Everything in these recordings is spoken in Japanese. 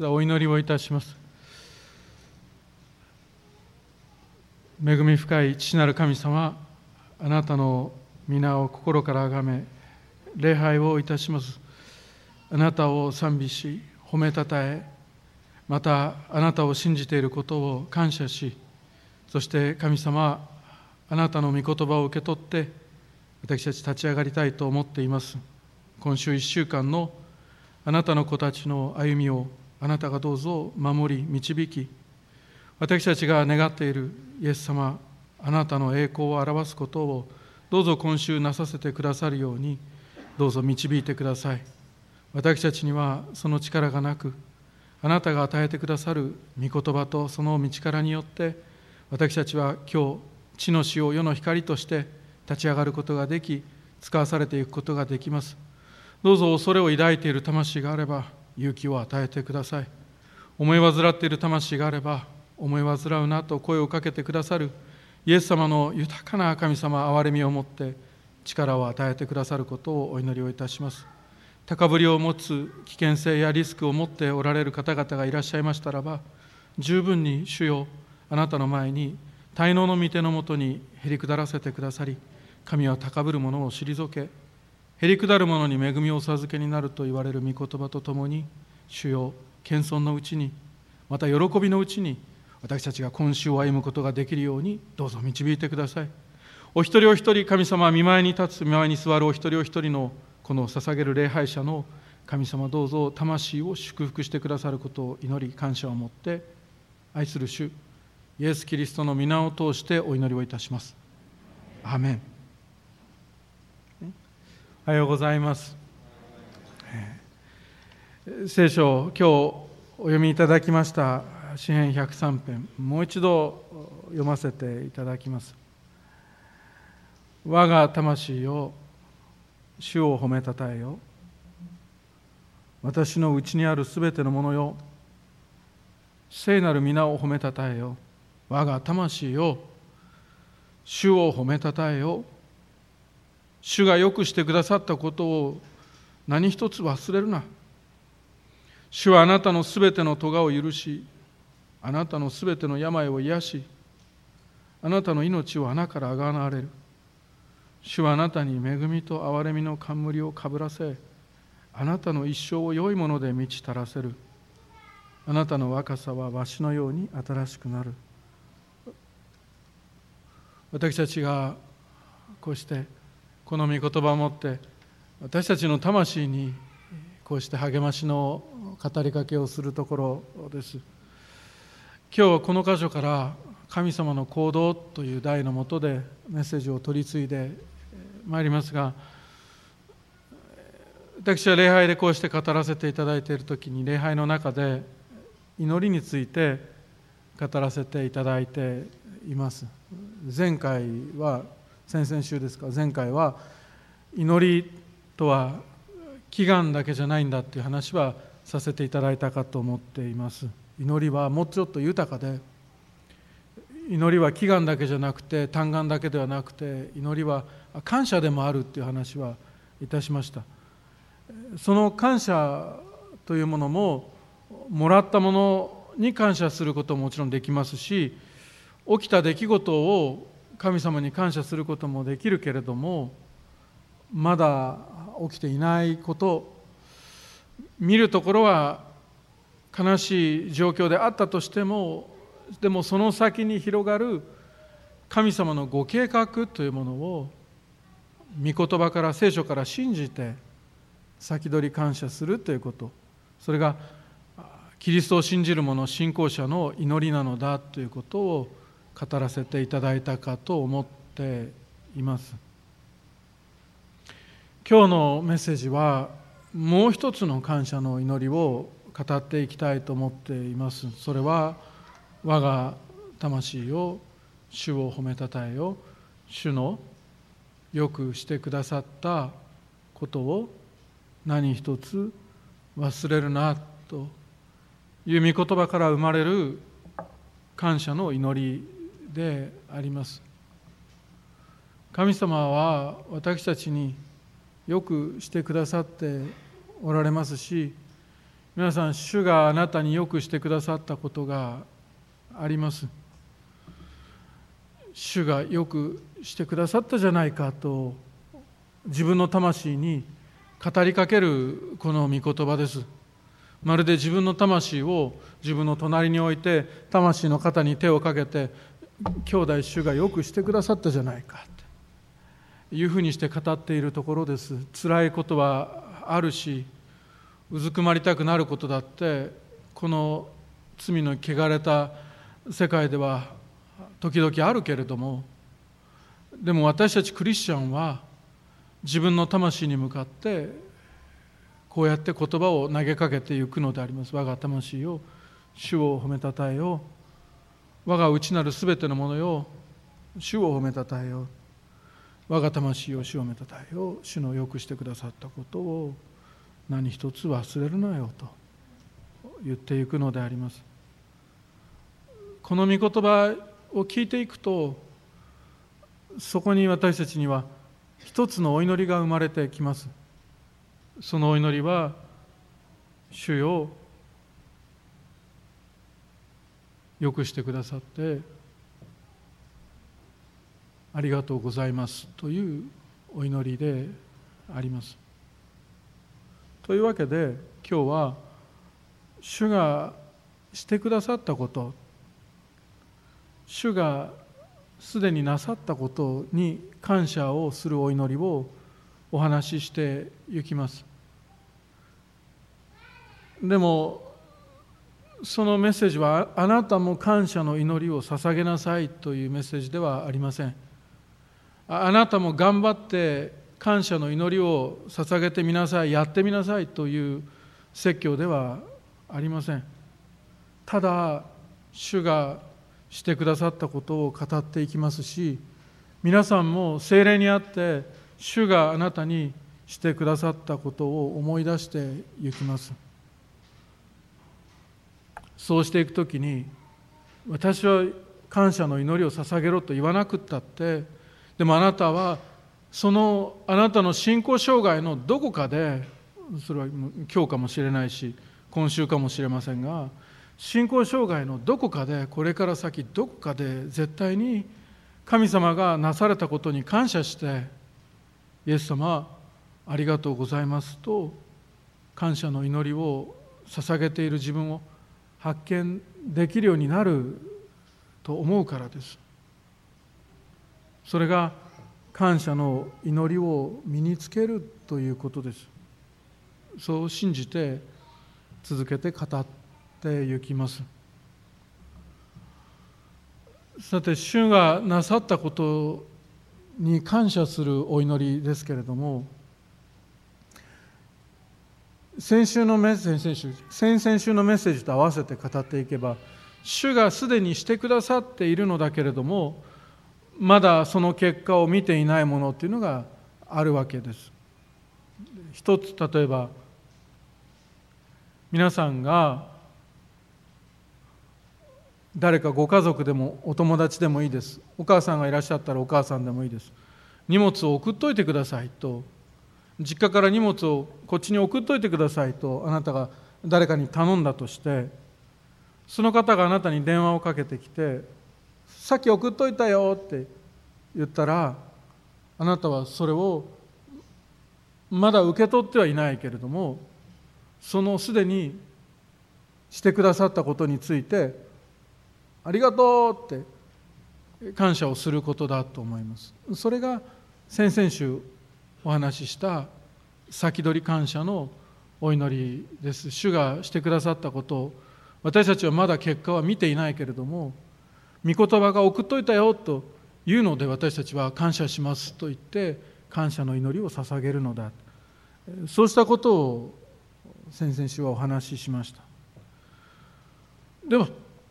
お祈りをいたします。恵み深い父なる神様あなたの皆を心からあがめ礼拝をいたします。あなたを賛美し褒めたたえまたあなたを信じていることを感謝しそして神様あなたの御言葉を受け取って私たち立ち上がりたいと思っています。今週1週間のあなたの子たちの歩みをあなたがどうぞ守り導き私たちが願っているイエス様あなたの栄光を表すことをどうぞ今週なさせてくださるようにどうぞ導いてください。私たちにはその力がなくあなたが与えてくださる御言葉とその道からによって私たちは今日地の死を世の光として立ち上がることができ使わされていくことができます。どうぞ恐れを抱いている魂があれば勇気を与えてください。思い患っている魂があれば思い患うなと声をかけてくださるイエス様の豊かな神様憐れみを持って力を与えてくださることをお祈りをいたします。高ぶりを持つ危険性やリスクを持っておられる方々がいらっしゃいましたらば十分に主よあなたの前に滞納の御手のもとにへり下らせてくださり神は高ぶる者を退けへり下る者に恵みをお授けになると言われる御言葉とともに主よ謙遜のうちにまた喜びのうちに私たちが今週を歩むことができるようにどうぞ導いてください。お一人お一人神様は見舞いに立つ見舞いに座るお一人お一人のこの捧げる礼拝者の神様どうぞ魂を祝福してくださることを祈り感謝を持って愛する主イエス・キリストの皆を通してお祈りをいたします。アメン。おはようございます。聖書今日お読みいただきました詩編103編。もう一度読ませていただきます。我が魂を主を褒めたたえよ。私のうちにあるすべてのものよ。聖なる皆を褒めたたえよ。我が魂を主を褒めたたえよ。主がよくしてくださったことを何一つ忘れるな。主はあなたのすべての咎を許しあなたのすべての病を癒しあなたの命を穴からあがなわれる。主はあなたに恵みと憐れみの冠をかぶらせあなたの一生を良いもので満ち足らせる。あなたの若さはわしのように新しくなる。私たちがこうしてこの御言葉を持って私たちの魂にこうして励ましの語りかけをするところです。今日はこの箇所から神様の行動という題のもとでメッセージを取り継いでまいりますが私は礼拝でこうして語らせていただいている時に礼拝の中で祈りについて語らせていただいています。前回は先々週ですか前回は祈りとは祈願だけじゃないんだっていう話はさせていただいたかと思っています。祈りはもうちょっと豊かで祈りは祈願だけじゃなくて嘆願だけではなくて祈りは感謝でもあるっていう話はいたしました。その感謝というものももらったものに感謝することももちろんできますし起きた出来事を神様に感謝することもできるけれどもまだ起きていないこと見るところは悲しい状況であったとしてもでもその先に広がる神様のご計画というものを御言葉から聖書から信じて先取り感謝するということ。それがキリストを信じる者信仰者の祈りなのだということを語らせていただいたかと思っています。今日のメッセージはもう一つの感謝の祈りを語っていきたいと思っています。それは我が魂を主を褒めたたえよ。主のよくしてくださったことを何一つ忘れるなという御言葉から生まれる感謝の祈りであります。神様は私たちによくしてくださっておられますし皆さん主があなたによくしてくださったことがあります。主がよくしてくださったじゃないかと自分の魂に語りかけるこの御言葉です。まるで自分の魂を自分の隣に置いて魂の肩に手をかけて兄弟主がよくしてくださったじゃないか。というふうにして語っているところです。辛いことはあるしうずくまりたくなることだってこの罪の汚れた世界では時々あるけれどもでも私たちクリスチャンは自分の魂に向かってこうやって言葉を投げかけていくのであります。我が魂を主を褒めたたえよう。我が内なるすべてのものよ主を褒めたたえよう我が魂を主を褒めたたえよう主のよくしてくださったことを何一つ忘れるなよと言っていくのであります。この御言葉を聞いていくとそこに私たちには一つのお祈りが生まれてきます。そのお祈りは主よよくしてくださってありがとうございますというお祈りであります。というわけで今日は主がしてくださったこと主がすでになさったことに感謝をするお祈りをお話ししていきますでもそのメッセージはあなたも感謝の祈りを捧げなさいというメッセージではありません。あなたも頑張って感謝の祈りを捧げてみなさい。やってみなさいという説教ではありません。ただ主がしてくださったことを語っていきますし皆さんも精霊にあって主があなたにしてくださったことを思い出していきます。そうしていくときに私は感謝の祈りを捧げろと言わなくったってでもあなたはそのあなたの信仰障害のどこかでそれは今日かもしれないし今週かもしれませんが信仰障害のどこかでこれから先どこかで絶対に神様がなされたことに感謝してイエス様ありがとうございますと感謝の祈りを捧げている自分を発見できるようになると思うからです。それが感謝の祈りを身につけるということです。そう信じて続けて語っていきます。さて主がなさったことに感謝するお祈りですけれども先週のメッセージ先々週のメッセージと合わせて語っていけば主がすでにしてくださっているのだけれどもまだその結果を見ていないものっていうのがあるわけです。一つ例えば皆さんが誰かご家族でもお友達でもいいです。お母さんがいらっしゃったらお母さんでもいいです。荷物を送っといてくださいと実家から荷物をこっちに送っといてくださいとあなたが誰かに頼んだとしてその方があなたに電話をかけてきて「さっき送っといたよ」って言ったらあなたはそれをまだ受け取ってはいないけれどもそのすでにしてくださったことについてありがとうって感謝をすることだと思います。それが先々週お話しした先取り感謝のお祈りです。主がしてくださったことを私たちはまだ結果は見ていないけれども御言葉が送っといたよというので私たちは感謝しますと言って感謝の祈りを捧げるのだ。そうしたことを先々週はお話ししました。でも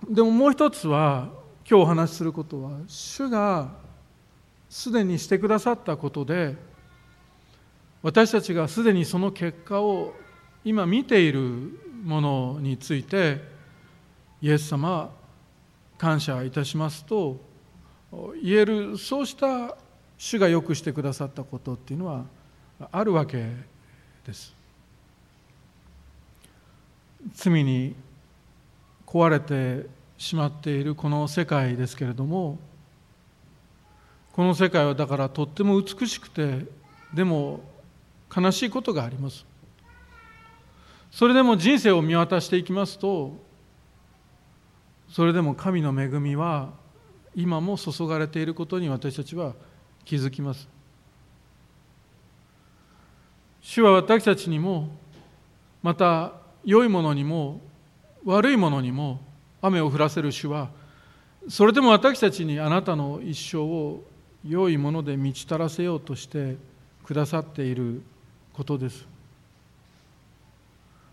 でももう一つは今日お話しすることは主がすでにしてくださったことで私たちがすでにその結果を今見ているものについてイエス様感謝いたしますと言えるそうした主がよくしてくださったことっていうのはあるわけです。罪に壊れてしまっているこの世界ですけれどもこの世界はだからとっても美しくてでも悲しいことがあります。それでも人生を見渡していきますとそれでも神の恵みは今も注がれていることに私たちは気づきます。主は私たちにもまた良いものにも悪いものにも雨を降らせる主はそれでも私たちにあなたの一生を良いもので満ち足らせようとしてくださっていることです。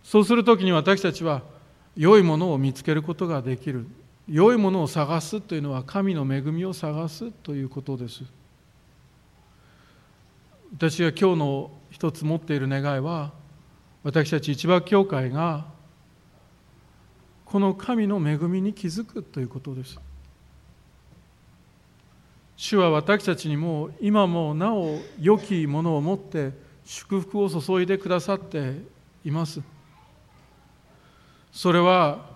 そうするときに私たちは良いものを見つけることができる。良いものを探すというのは神の恵みを探すということです。私が今日の一つ持っている願いは私たち一番教会がこの神の恵みに気づくということです。主は私たちにも今もなお良きものを持って祝福を注いでくださっています。それは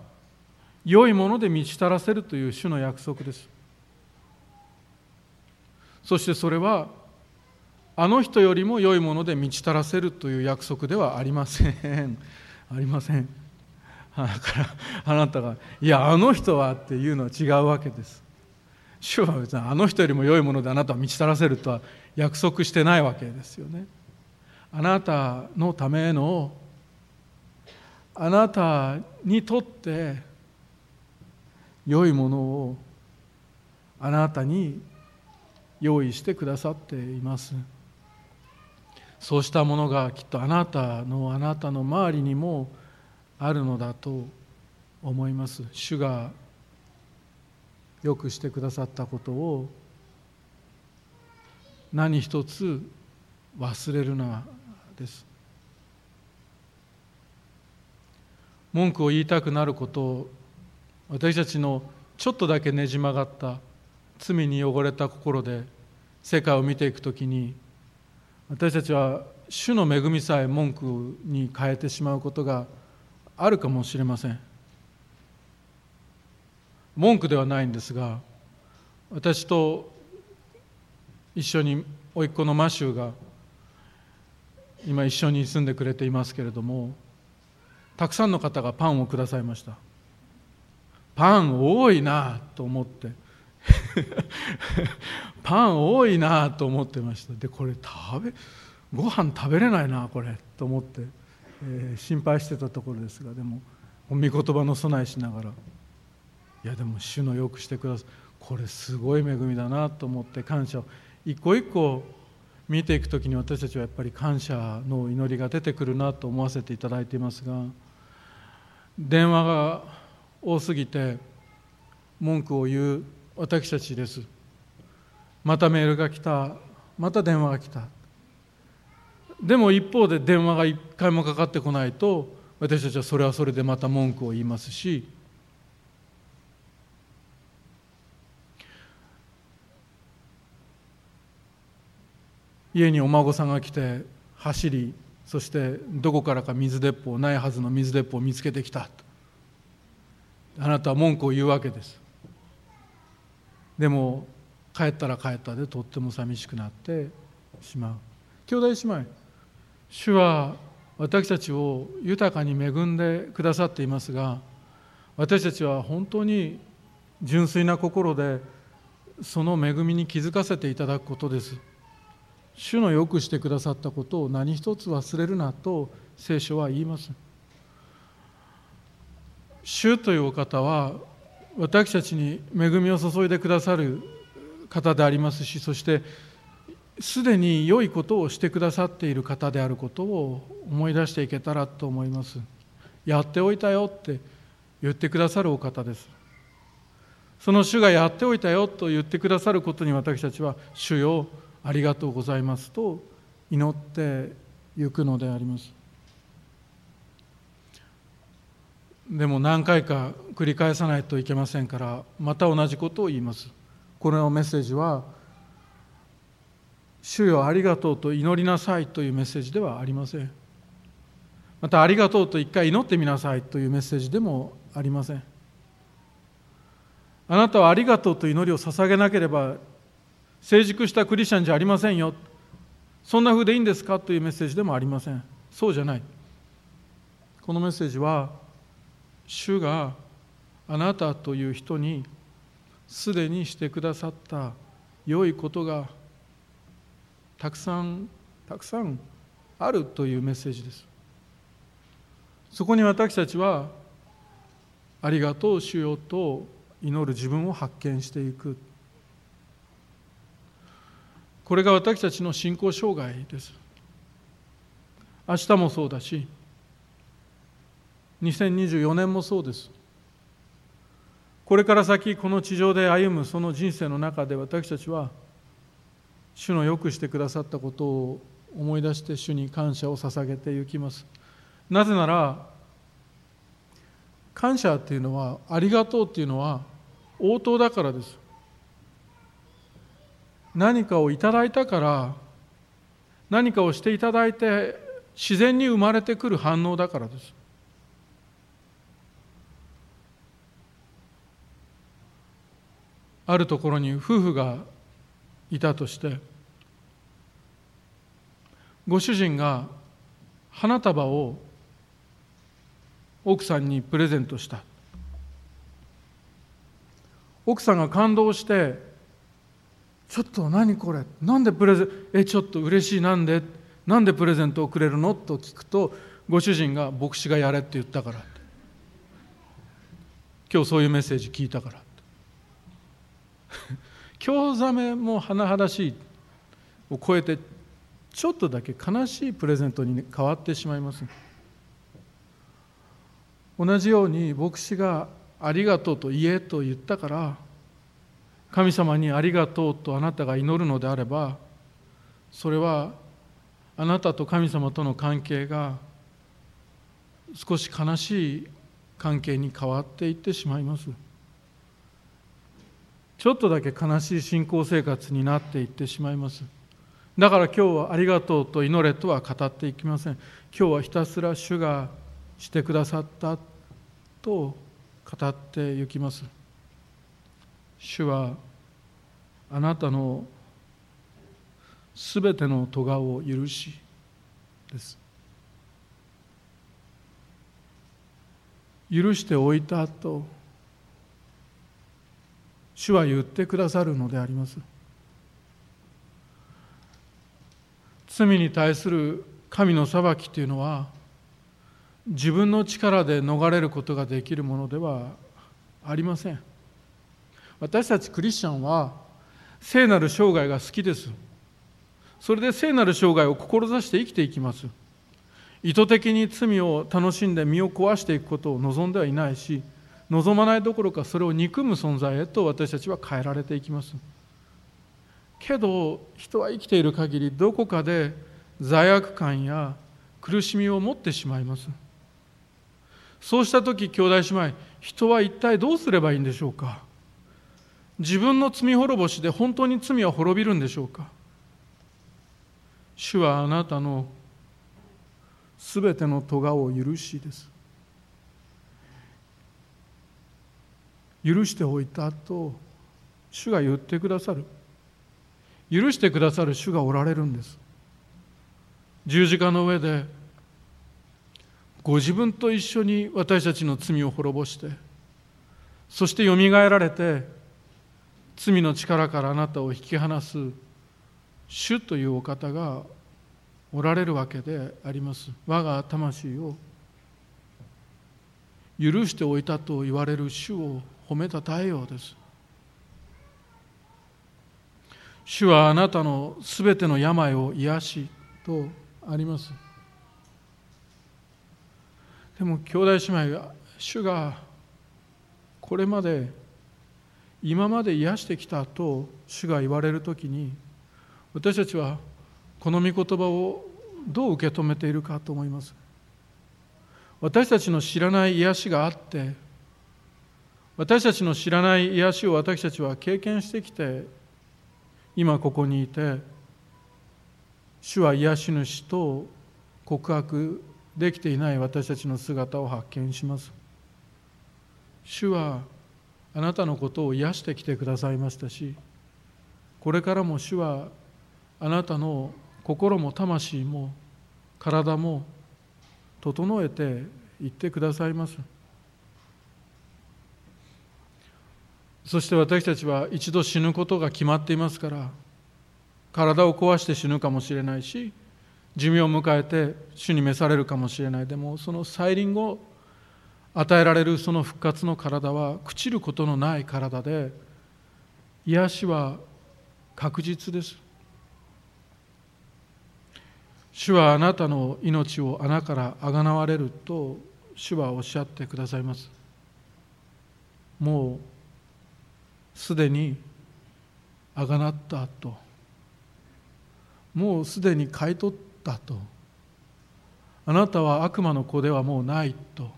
良いもので満ち足らせるという主の約束です。そしてそれはあの人よりも良いもので満ち足らせるという約束ではありません。ありません。だからあなたが「いやあの人は」っていうのは違うわけです。主は別にあの人よりも良いものであなたを満ち足らせるとは約束してないわけですよね。あなたのためのあなたにとって良いものをあなたに用意してくださっています。そうしたものがきっとあなたのあなたの周りにもあるのだと思います。主がよくしてくださったことを何一つ忘れるな。です。文句を言いたくなることを私たちのちょっとだけねじ曲がった罪に汚れた心で世界を見ていくときに私たちは主の恵みさえ文句に変えてしまうことがあるかもしれません。文句ではないんですが私と一緒に甥っ子のマシューが今一緒に住んでくれていますけれどもたくさんの方がパンをくださいました。パン多いなと思って。パン多いなと思ってました。でこれ食べご飯食べれないなこれと思って、えー、心配してたところですがでも御言葉の備えしながらいやでも主のよくしてください。これすごい恵みだなと思って感謝を一個一個見ていく時に私たちはやっぱり感謝の祈りが出てくるなと思わせていただいていますが電話が多すぎて文句を言う私たちです。またメールが来た。また電話が来た。でも一方で電話が一回もかかってこないと私たちはそれはそれでまた文句を言いますし家にお孫さんが来て走りそしてどこからか水鉄砲ないはずの水鉄砲を見つけてきた。あなたは文句を言うわけです。でも帰ったら帰ったでとっても寂しくなってしまう。兄弟姉妹主は私たちを豊かに恵んでくださっていますが私たちは本当に純粋な心でその恵みに気づかせていただくことです。主のよくしてくださったことを何一つ忘れるなと聖書は言います。主というお方は私たちに恵みを注いでくださる方でありますしそしてすでに良いことをしてくださっている方であることを思い出していけたらと思います。やっておいたよって言ってくださるお方です。その主がやっておいたよと言ってくださることに私たちは主よありがとうございますと祈ってゆくのであります。でも何回か繰り返さないといけませんからまた同じことを言います。このメッセージは「主よありがとうと祈りなさい」というメッセージではありません。またありがとうと一回祈ってみなさいというメッセージでもありません。あなたはありがとうと祈りを捧げなければ成熟したクリスチャンじゃありませんよ。そんな風でいいんですかというメッセージでもありません。そうじゃない。このメッセージは主があなたという人にすでにしてくださった良いことがたくさんたくさんあるというメッセージです。そこに私たちはありがとう主よと祈る自分を発見していく。これが私たちの信仰障害です。明日もそうだし2024年もそうです。これから先この地上で歩むその人生の中で私たちは主のよくしてくださったことを思い出して主に感謝を捧げていきます。なぜなら感謝っていうのはありがとうっていうのは応答だからです。何かをいただいたから何かをしていただいて自然に生まれてくる反応だからです。あるところに夫婦がいたとしてご主人が花束を奥さんにプレゼントした。奥さんが感動して「ちょっと何これなんでプレゼンえちょっと嬉しい。なんでなんでプレゼントをくれるの?」と聞くとご主人が「牧師がやれ」って言ったから今日そういうメッセージ聞いたから 興ざめも甚だしいを超えてちょっとだけ悲しいプレゼントに変わってしまいます同じように牧師がありがとうと言えと言ったから神様にありがとうとあなたが祈るのであればそれはあなたと神様との関係が少し悲しい関係に変わっていってしまいます。ちょっとだけ悲しい信仰生活になっていってしまいます。だから今日はありがとうと祈れとは語っていきません。今日はひたすら主がしてくださったと語ってゆきます。主はあなたのすべての咎を許しです。許しておいたと主は言ってくださるのであります。罪に対する神の裁きというのは自分の力で逃れることができるものではありません。私たちクリスチャンは聖なる生涯が好きです。それで聖なる生涯を志して生きていきます。意図的に罪を楽しんで身を壊していくことを望んではいないし望まないどころかそれを憎む存在へと私たちは変えられていきます。けど人は生きている限りどこかで罪悪感や苦しみを持ってしまいます。そうした時兄弟姉妹人は一体どうすればいいんでしょうか。自分の罪滅ぼしで本当に罪は滅びるんでしょうか？主はあなたのすべての咎を許しです。許しておいたと主が言ってくださる。許してくださる主がおられるんです。十字架の上でご自分と一緒に私たちの罪を滅ぼしてそしてよみがえられて罪の力からあなたを引き離す主というお方がおられるわけであります。我が魂を許しておいたと言われる主を褒めたたえようです。主はあなたのすべての病を癒しとあります。でも兄弟姉妹が主がこれまで今まで癒してきたと主が言われる時に私たちはこの御言葉をどう受け止めているかと思います。私たちの知らない癒しがあって私たちの知らない癒しを私たちは経験してきて今ここにいて主は癒し主と告白できていない私たちの姿を発見します。主はあなたのことを癒してきてくださいましたしこれからも主はあなたの心も魂も体も整えていってくださいます。そして私たちは一度死ぬことが決まっていますから体を壊して死ぬかもしれないし寿命を迎えて主に召されるかもしれない。でもその再臨後与えられるその復活の体は朽ちることのない体で癒しは確実です。主はあなたの命を穴からあがなわれると主はおっしゃってくださいます。もうすでにあがなったと。もうすでに買い取ったと。あなたは悪魔の子ではもうないと。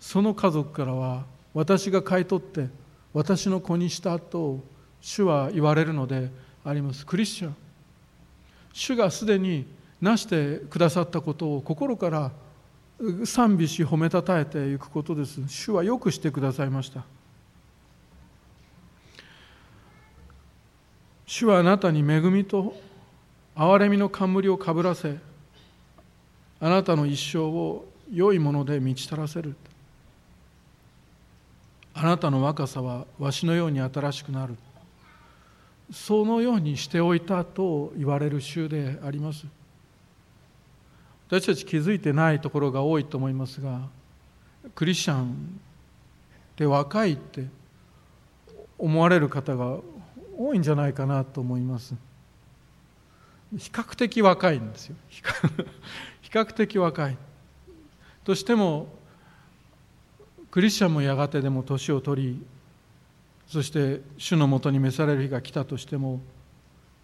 その家族からは私が買い取って私の子にしたと主は言われるのであります。クリスチャン。主がすでになしてくださったことを心から賛美し褒めたたえていくことです。主はよくしてくださいました。主はあなたに恵みと憐れみの冠をかぶらせあなたの一生を良いもので満ち足らせる。あなたの若さはわしのように新しくなる。そのようにしておいたと言われる週であります。私たち気づいてないところが多いと思いますがクリスチャンって若いって思われる方が多いんじゃないかなと思います。比較的若いんですよ。比較 的若い。としてもクリスチャンもやがてでも年を取りそして主のもとに召される日が来たとしても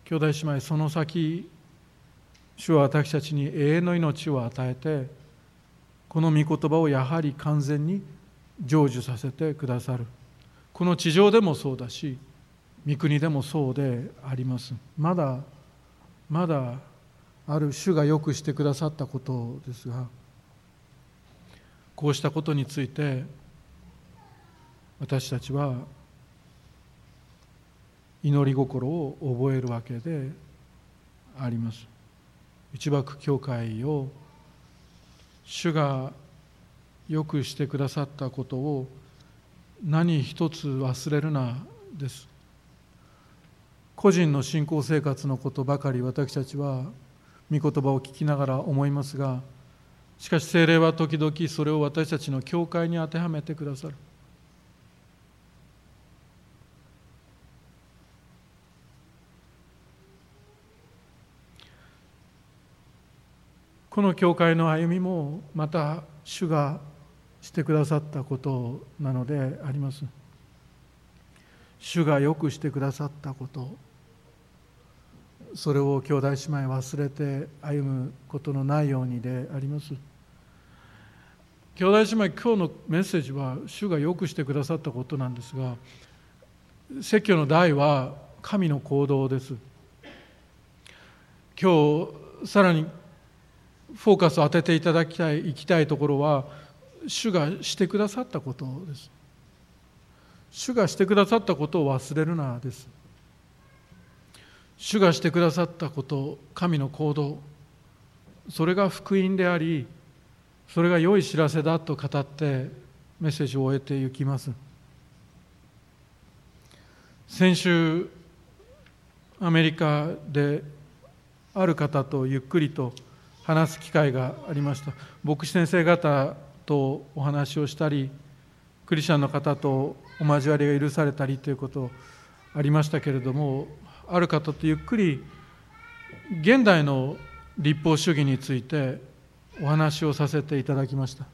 兄弟姉妹その先主は私たちに永遠の命を与えてこの御言葉をやはり完全に成就させてくださる。この地上でもそうだし御国でもそうであります。まだまだある主がよくしてくださったことですがこうしたことについて私たちは祈り心を覚えるわけであります。内幕教会を主がよくしてくださったことを何一つ忘れるなです。個人の信仰生活のことばかり私たちは御言葉を聞きながら思いますがしかし精霊は時々それを私たちの教会に当てはめてくださる。この教会の歩みもまた主がしてくださったことなのであります。主がよくしてくださったこと。それを兄弟姉妹忘れて歩むことのないようにであります。兄弟姉妹今日のメッセージは主がよくしてくださったことなんですが説教の題は神の行動です。今日さらにフォーカスを当てていただきたい行きたいところは主がしてくださったことです。主がしてくださったことを忘れるなです。主がしてくださったこと神の行動それが福音でありそれが良い知らせだと語ってメッセージを終えていきます。先週アメリカである方とゆっくりと話す機会がありました。牧師先生方とお話をしたりクリスチャンの方とお交わりが許されたりということありましたけれどもある方とゆっくり現代の立法主義についてお話をさせていただきました。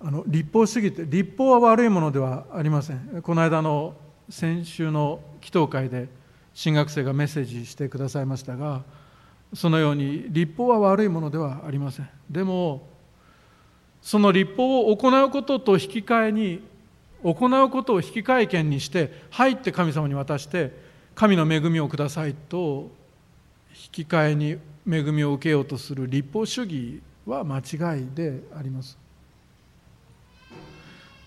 あの立法主義って立法は悪いものではありません。この間の先週の祈祷会で新学生がメッセージしてくださいましたがそのように立法は悪いものではありません。でもその立法を行うことと引き換えに行うことを引き換え権にして入って神様に渡して神の恵みをくださいと引き換えに恵みを受けようとする立法主義は間違いであります。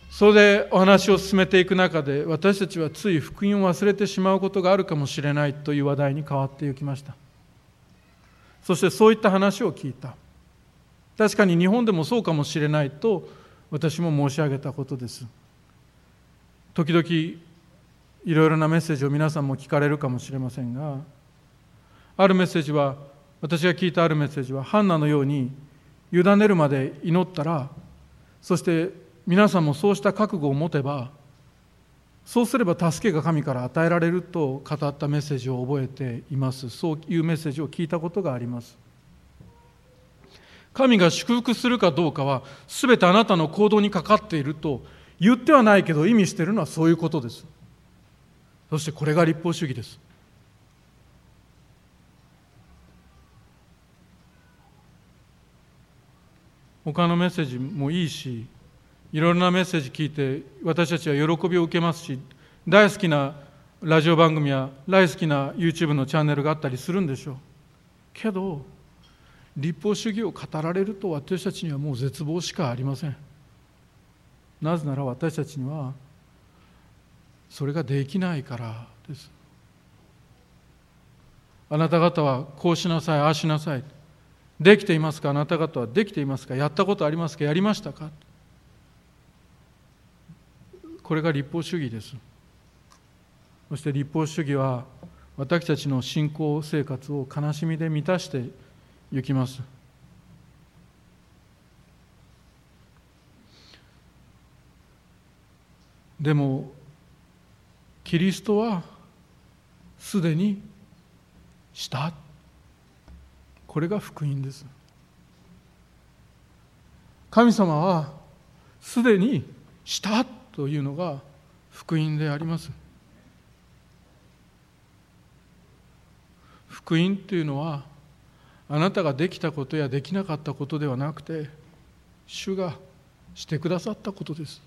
それでお話を進めていく中で私たちはつい福音を忘れてしまうことがあるかもしれないという話題に変わっていきました。そしてそういった話を聞いた。確かに日本でもそうかもしれないと私も申し上げたことです。時々いろいろなメッセージを皆さんも聞かれるかもしれませんがあるメッセージは私が聞いたあるメッセージはハンナのように委ねるまで祈ったらそして皆さんもそうした覚悟を持てばそうすれば助けが神から与えられると語ったメッセージを覚えています。そういうメッセージを聞いたことがあります。神が祝福するかどうかは全てあなたの行動にかかっていると言ってはないけど意味してるのはそういうことです。そしてこれが立法主義です。他のメッセージもいいしいろいろなメッセージ聞いて私たちは喜びを受けますし大好きなラジオ番組や大好きな YouTube のチャンネルがあったりするんでしょう。けど立法主義を語られると私たちにはもう絶望しかありません。なぜなら私たちにはそれができないからです。あなた方はこうしなさいああしなさい。できていますか？あなた方はできていますか？やったことありますか？やりましたか？これが立法主義です。そして立法主義は私たちの信仰生活を悲しみで満たしていきます。でもキリストはすでにした。これが福音です。神様はすでにした。というのが福音であります。福音というのはあなたができたことやできなかったことではなくて主がしてくださったことです。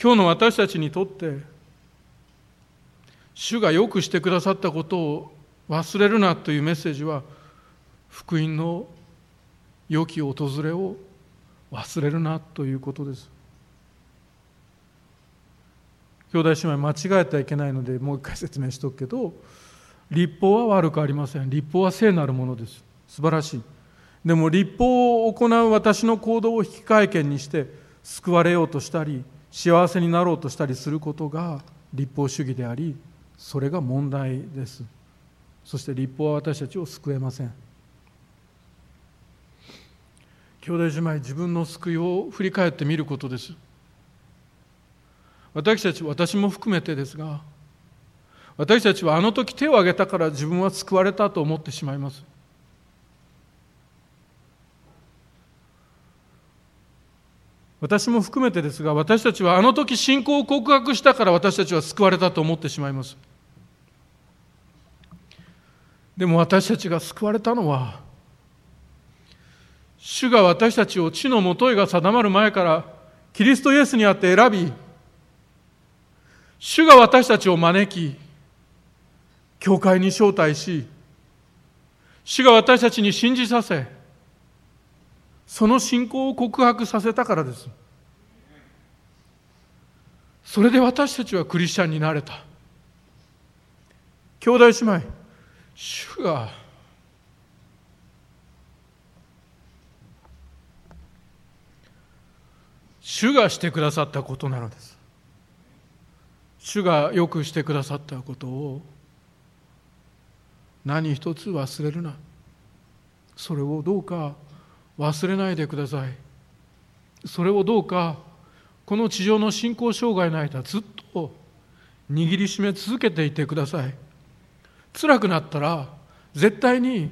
今日の私たちにとって主がよくしてくださったことを忘れるなというメッセージは福音の良き訪れを忘れるなということです。兄弟姉妹間違えてはいけないのでもう一回説明しておくけど立法は悪くありません。立法は聖なるものです。素晴らしい。でも立法を行う私の行動を引き換券にして救われようとしたり幸せになろうとしたりすることが立法主義でありそれが問題です。そして立法は私たちを救えません。兄弟姉妹自分の救いを振り返ってみることです。私たち私も含めてですが私たちはあの時手を挙げたから自分は救われたと思ってしまいます。私も含めてですが私たちはあの時信仰を告白したから私たちは救われたと思ってしまいます。でも私たちが救われたのは主が私たちを地のもといが定まる前からキリストイエスにあって選び主が私たちを招き教会に招待し主が私たちに信じさせその信仰を告白させたからです。それで私たちはクリスチャンになれた。兄弟姉妹主が主がしてくださったことなのです。主がよくしてくださったことを何一つ忘れるな。それをどうか忘れないでください。それをどうかこの地上の信仰障害の間ずっと握りしめ続けていてください。辛くなったら絶対に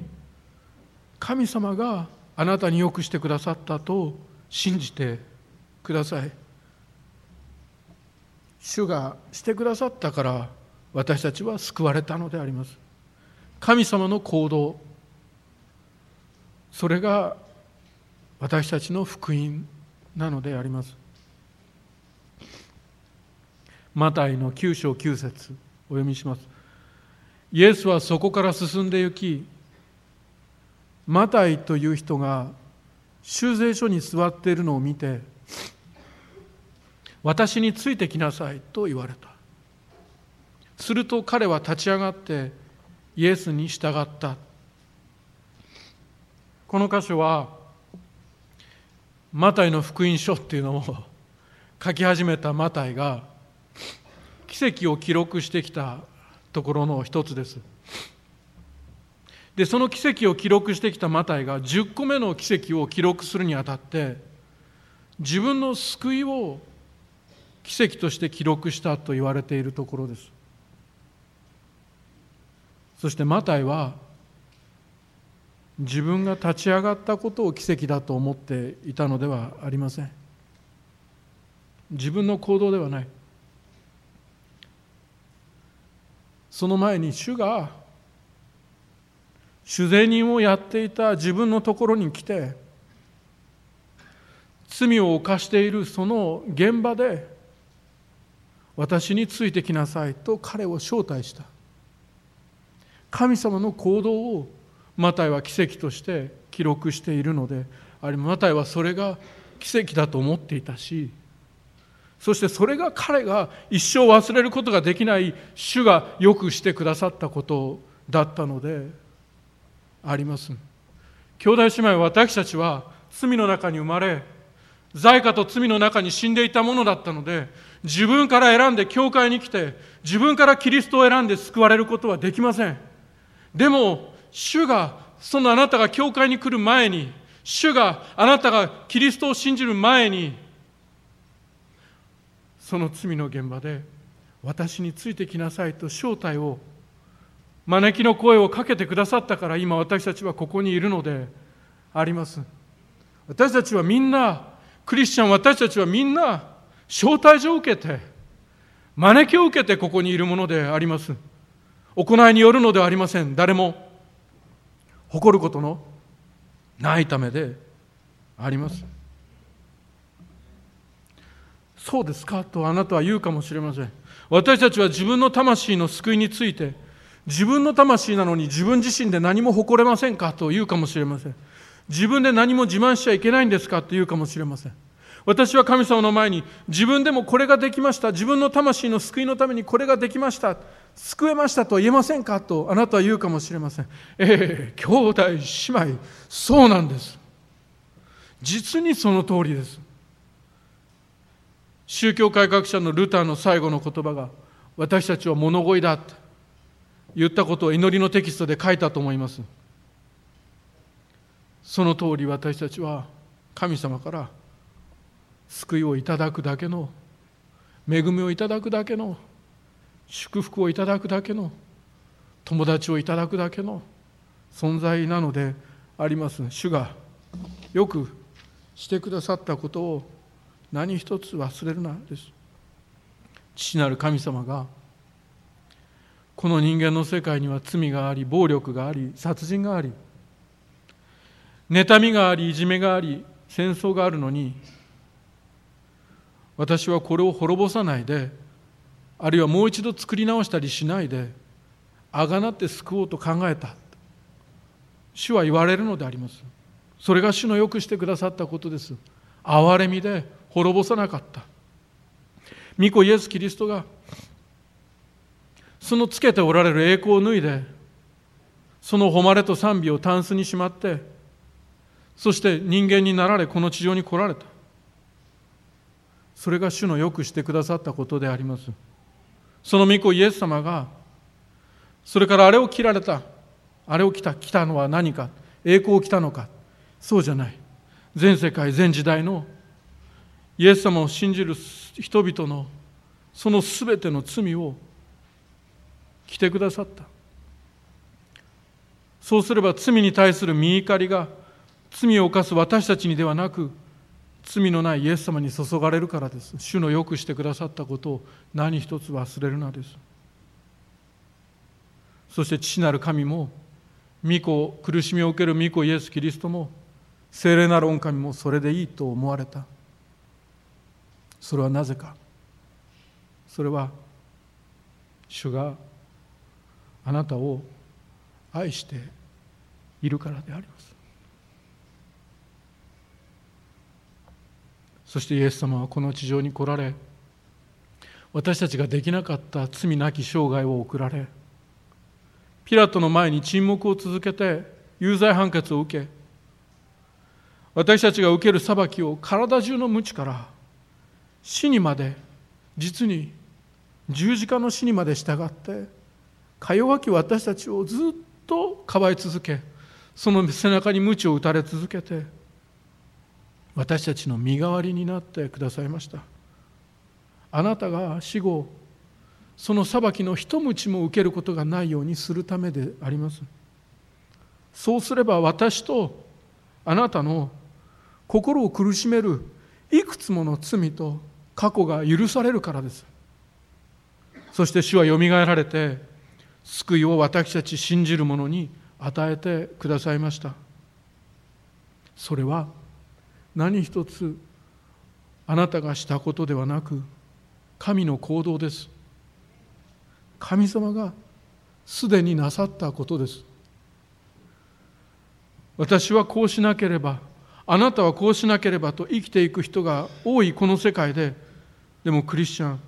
神様があなたによくしてくださったと信じてください。主がしてくださったから私たちは救われたのであります。神様の行動それが私たちの福音なのであります。マタイの9章9節お読みします。イエスはそこから進んで行きマタイという人が修税所に座っているのを見て私についてきなさいと言われた。すると彼は立ち上がってイエスに従った。この箇所はマタイの福音書っていうのを 書き始めたマタイが奇跡を記録してきたところの一つです。でその奇跡を記録してきたマタイが10個目の奇跡を記録するにあたって自分の救いを奇跡として記録したと言われているところです。そしてマタイは自分が立ち上がったことを奇跡だと思っていたのではありません。自分の行動ではない。その前に主が主税人をやっていた自分のところに来て罪を犯しているその現場で私についてきなさいと彼を招待した。神様の行動をマタイは奇跡として記録しているのであれマタイはそれが奇跡だと思っていたしそしてそれが彼が一生忘れることができない主がよくしてくださったことだったのであります。兄弟姉妹私たちは罪の中に生まれ罪過と罪の中に死んでいたものだったので自分から選んで教会に来て自分からキリストを選んで救われることはできません。でも主がそのあなたが教会に来る前に主があなたがキリストを信じる前にその罪の現場で私についてきなさいと招待を招きの声をかけてくださったから今私たちはここにいるのであります。私たちはみんなクリスチャン私たちはみんな招待状を受けて招きを受けてここにいるものであります。行いによるのではありません。誰も誇ることのないためでありますそうですか？とあなたは言うかもしれません私たちは自分の魂の救いについて自分の魂なのに自分自身で何も誇れませんか？と言うかもしれません。自分で何も自慢しちゃいけないんですか？と言うかもしれません。私は神様の前に自分でもこれができました。自分の魂の救いのためにこれができました。救えましたと言えませんかとあなたは言うかもしれません。ええー、兄弟、姉妹、そうなんです。実にその通りです。宗教改革者のルターの最後の言葉が私たちは物乞いだって言ったことを祈りのテキストで書いたと思いますその通り私たちは神様から救いをいただくだけの恵みをいただくだけの祝福をいただくだけの友達をいただくだけの存在なのであります。主がよくしてくださったことを何一つ忘れるなです。父なる神様がこの人間の世界には罪があり暴力があり殺人があり妬みがありいじめがあり戦争があるのに私はこれを滅ぼさないであるいはもう一度作り直したりしないであがなって救おうと考えた。主は言われるのであります。それが主のよくしてくださったことです。憐れみで滅ぼさなかった。御子イエス・キリストがそのつけておられる栄光を脱いでその誉れと賛美をタンスにしまってそして人間になられこの地上に来られた。それが主のよくしてくださったことであります。その御子イエス様がそれからあれを切られたあれを来た来たのは何か栄光を来たのか。そうじゃない。全世界全時代のイエス様を信じる人々のその全ての罪を来てくださった。そうすれば罪に対する見怒りが罪を犯す私たちにではなく罪のないイエス様に注がれるからです。主のよくしてくださったことを何一つ忘れるなです。そして父なる神も御子苦しみを受ける御子イエス・キリストも聖霊なる御神もそれでいいと思われた。それはなぜか。それは主があなたを愛しているからであります。そしてイエス様はこの地上に来られ私たちができなかった罪なき生涯を送られピラトの前に沈黙を続けて有罪判決を受け私たちが受ける裁きを体中の無知から死にまで実に十字架の死にまで従ってか弱き私たちをずっとかばい続けその背中に鞭を打たれ続けて私たちの身代わりになってくださいました。あなたが死後その裁きの一鞭も受けることがないようにするためであります。そうすれば私とあなたの心を苦しめるいくつもの罪と過去が許されるからです。そして主はよみがえられて救いを私たち信じる者に与えてくださいました。それは何一つあなたがしたことではなく神の行動です。神様がすでになさったことです。私はこうしなければあなたはこうしなければと生きていく人が多いこの世界ででもクリスチャン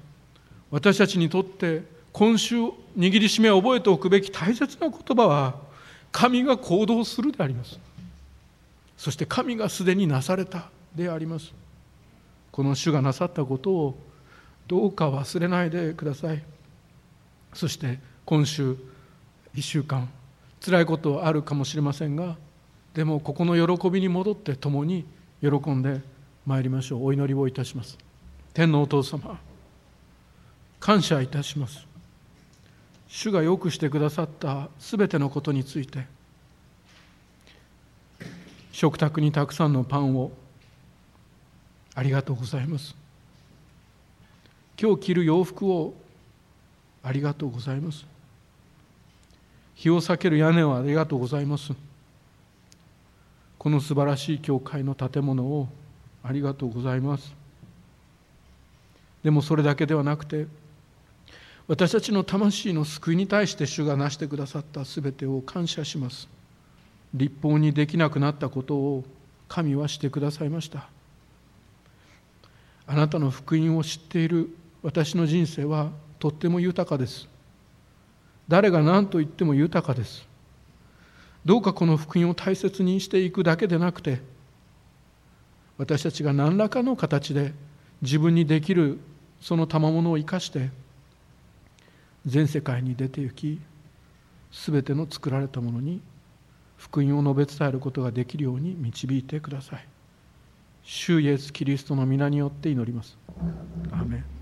私たちにとって今週握りしめ覚えておくべき大切な言葉は神が行動するであります。そして神がすでになされたであります。この主がなさったことをどうか忘れないでください。そして今週1週間辛いことはあるかもしれませんがでもここの喜びに戻って共に喜んでまいりましょう。お祈りをいたします。天のお父様感謝いたします。主がよくしてくださったすべてのことについて食卓にたくさんのパンを。ありがとうございます。今日着る洋服を。ありがとうございます。日を避ける屋根をありがとうございます。この素晴らしい教会の建物を。ありがとうございます。でもそれだけではなくて私たちの魂の救いに対して主が成してくださったすべてを感謝します。立法にできなくなったことを神はしてくださいました。あなたの福音を知っている私の人生はとっても豊かです。誰が何と言っても豊かです。どうかこの福音を大切にしていくだけでなくて私たちが何らかの形で自分にできるその賜物を生かして全世界に出て行き全ての作られたものに福音を述べ伝えることができるように導いてください。主イエスキリストの皆によって祈ります。アメン。